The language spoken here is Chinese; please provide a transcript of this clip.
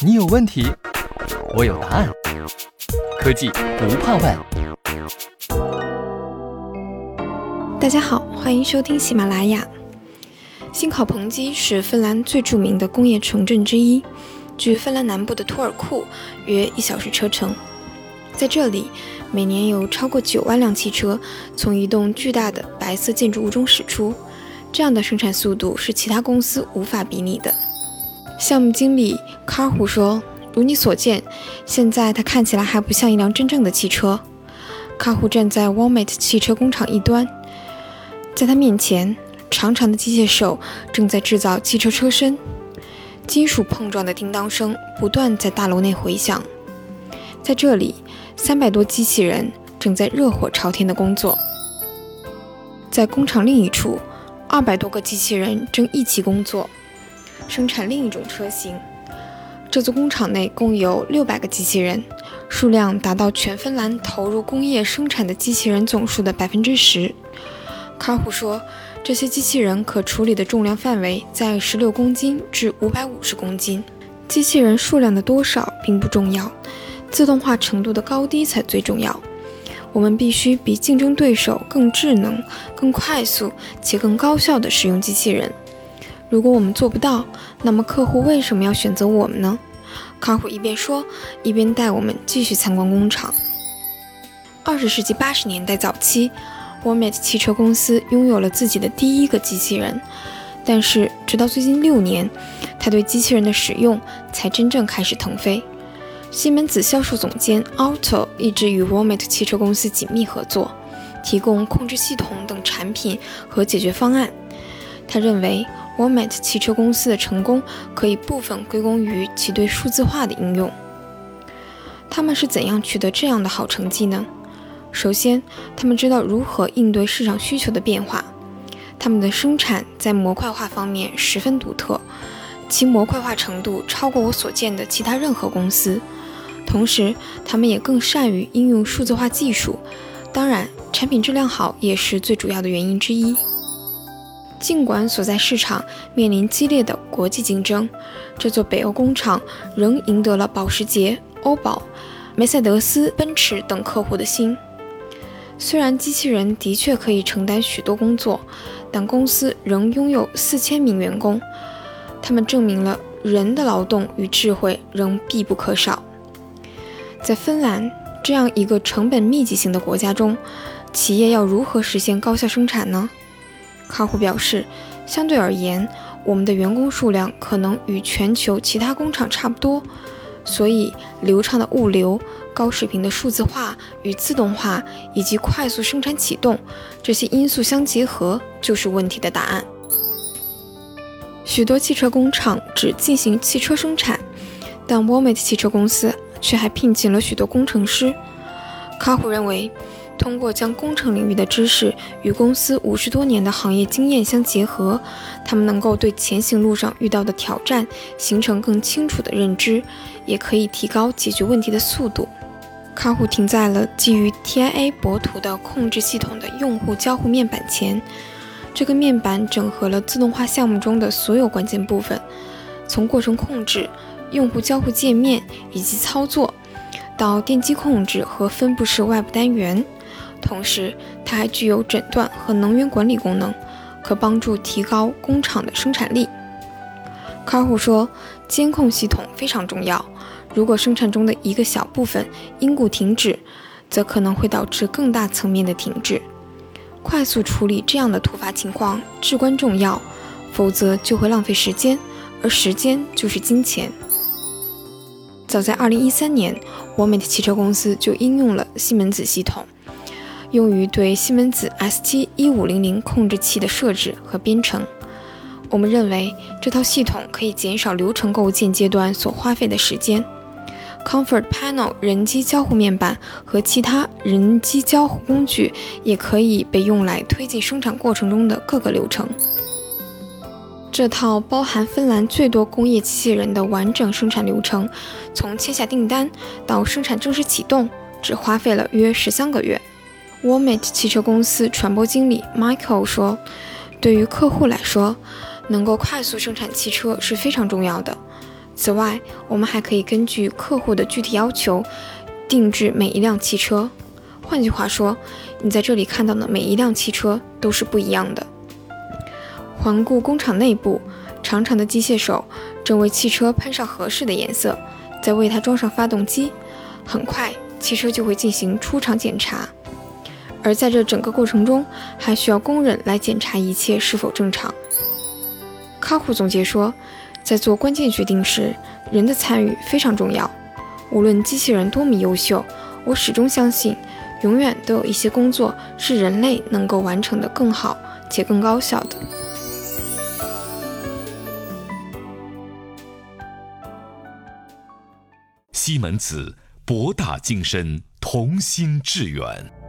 你有问题，我有答案。科技不怕问。大家好，欢迎收听喜马拉雅。新考彭基是芬兰最著名的工业城镇之一，距芬兰南部的托尔库约一小时车程。在这里，每年有超过九万辆汽车从一栋巨大的白色建筑物中驶出，这样的生产速度是其他公司无法比拟的。项目经理卡胡说：“如你所见，现在它看起来还不像一辆真正的汽车。”卡胡站在 Walmart 汽车工厂一端，在他面前，长长的机械手正在制造汽车车身，金属碰撞的叮当声不断在大楼内回响。在这里，三百多机器人正在热火朝天的工作。在工厂另一处，二百多个机器人正一起工作。生产另一种车型。这座工厂内共有六百个机器人，数量达到全芬兰投入工业生产的机器人总数的百分之十。卡虎说，这些机器人可处理的重量范围在十六公斤至五百五十公斤。机器人数量的多少并不重要，自动化程度的高低才最重要。我们必须比竞争对手更智能、更快速且更高效地使用机器人。如果我们做不到，那么客户为什么要选择我们呢？卡虎一边说，一边带我们继续参观工厂。二十世纪八十年代早期，Walmart 汽车公司拥有了自己的第一个机器人，但是直到最近六年，他对机器人的使用才真正开始腾飞。西门子销售总监 Otto 一直与 Walmart 汽车公司紧密合作，提供控制系统等产品和解决方案。他认为。Walmart 汽车公司的成功可以部分归功于其对数字化的应用。他们是怎样取得这样的好成绩呢？首先，他们知道如何应对市场需求的变化。他们的生产在模块化方面十分独特，其模块化程度超过我所见的其他任何公司。同时，他们也更善于应用数字化技术。当然，产品质量好也是最主要的原因之一。尽管所在市场面临激烈的国际竞争，这座北欧工厂仍赢得了保时捷、欧宝、梅赛德斯奔驰等客户的心。虽然机器人的确可以承担许多工作，但公司仍拥有四千名员工，他们证明了人的劳动与智慧仍必不可少。在芬兰这样一个成本密集型的国家中，企业要如何实现高效生产呢？卡虎表示，相对而言，我们的员工数量可能与全球其他工厂差不多，所以流畅的物流、高水平的数字化与自动化以及快速生产启动这些因素相结合，就是问题的答案。许多汽车工厂只进行汽车生产，但 Walmart 汽车公司却还聘请了许多工程师。卡虎认为。通过将工程领域的知识与公司五十多年的行业经验相结合，他们能够对前行路上遇到的挑战形成更清楚的认知，也可以提高解决问题的速度。卡虎停在了基于 TIA 博图的控制系统的用户交互面板前，这个面板整合了自动化项目中的所有关键部分，从过程控制、用户交互界面以及操作，到电机控制和分布式外部单元。同时，它还具有诊断和能源管理功能，可帮助提高工厂的生产力。卡虎说，监控系统非常重要。如果生产中的一个小部分因故停止，则可能会导致更大层面的停滞。快速处理这样的突发情况至关重要，否则就会浪费时间，而时间就是金钱。早在2013年，我美的汽车公司就应用了西门子系统。用于对西门子 ST1500 控制器的设置和编程。我们认为这套系统可以减少流程构建阶段所花费的时间。Comfort Panel 人机交互面板和其他人机交互工具也可以被用来推进生产过程中的各个流程。这套包含芬兰最多工业机器人的完整生产流程，从签下订单到生产正式启动，只花费了约十三个月。Walmart 汽车公司传播经理 Michael 说：“对于客户来说，能够快速生产汽车是非常重要的。此外，我们还可以根据客户的具体要求，定制每一辆汽车。换句话说，你在这里看到的每一辆汽车都是不一样的。环顾工厂内部，长长的机械手正为汽车喷上合适的颜色，再为它装上发动机。很快，汽车就会进行出厂检查。而在这整个过程中，还需要工人来检查一切是否正常。卡库总结说，在做关键决定时，人的参与非常重要。无论机器人多么优秀，我始终相信，永远都有一些工作是人类能够完成的更好且更高效的。西门子，博大精深，同心致远。